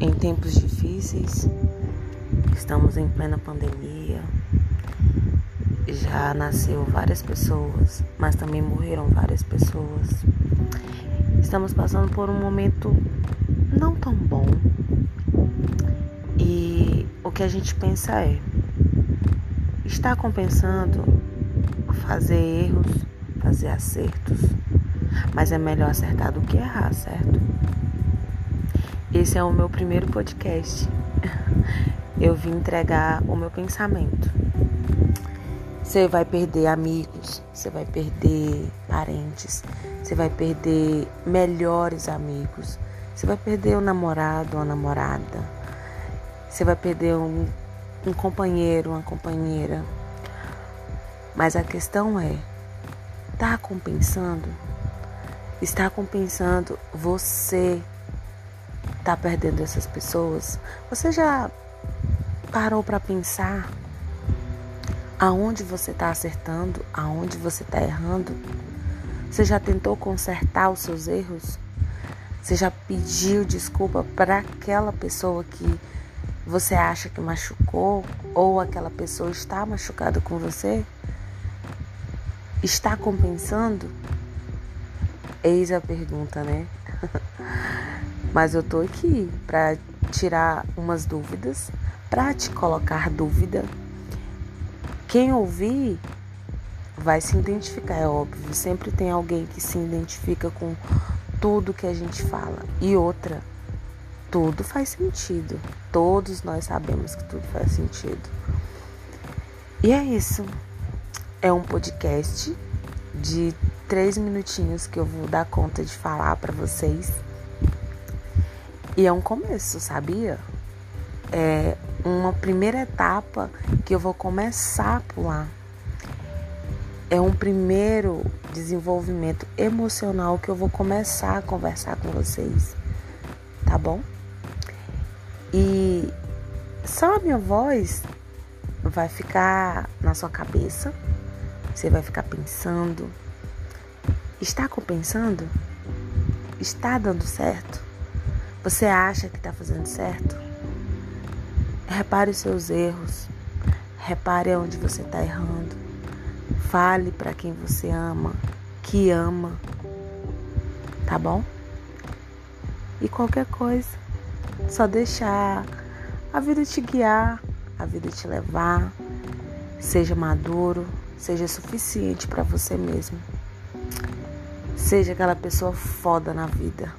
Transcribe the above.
em tempos difíceis, estamos em plena pandemia. Já nasceu várias pessoas, mas também morreram várias pessoas. Estamos passando por um momento não tão bom. E o que a gente pensa é: está compensando fazer erros, fazer acertos, mas é melhor acertar do que errar, certo? Esse é o meu primeiro podcast. Eu vim entregar o meu pensamento. Você vai perder amigos, você vai perder parentes, você vai perder melhores amigos, você vai perder um namorado, uma namorada, você vai perder um, um companheiro, uma companheira. Mas a questão é: tá compensando? Está compensando você tá perdendo essas pessoas? Você já parou para pensar aonde você está acertando, aonde você está errando? Você já tentou consertar os seus erros? Você já pediu desculpa para aquela pessoa que você acha que machucou ou aquela pessoa está machucada com você? Está compensando? Eis a pergunta, né? Mas eu tô aqui para tirar umas dúvidas, para te colocar dúvida. Quem ouvir vai se identificar, é óbvio. Sempre tem alguém que se identifica com tudo que a gente fala. E outra, tudo faz sentido. Todos nós sabemos que tudo faz sentido. E é isso. É um podcast de três minutinhos que eu vou dar conta de falar para vocês. E é um começo, sabia? É uma primeira etapa que eu vou começar a pular. É um primeiro desenvolvimento emocional que eu vou começar a conversar com vocês, tá bom? E só a minha voz vai ficar na sua cabeça, você vai ficar pensando. Está compensando? Está dando certo? Você acha que está fazendo certo? Repare os seus erros. Repare onde você está errando. Fale para quem você ama, que ama. Tá bom? E qualquer coisa, só deixar a vida te guiar, a vida te levar. Seja maduro, seja suficiente para você mesmo. Seja aquela pessoa foda na vida.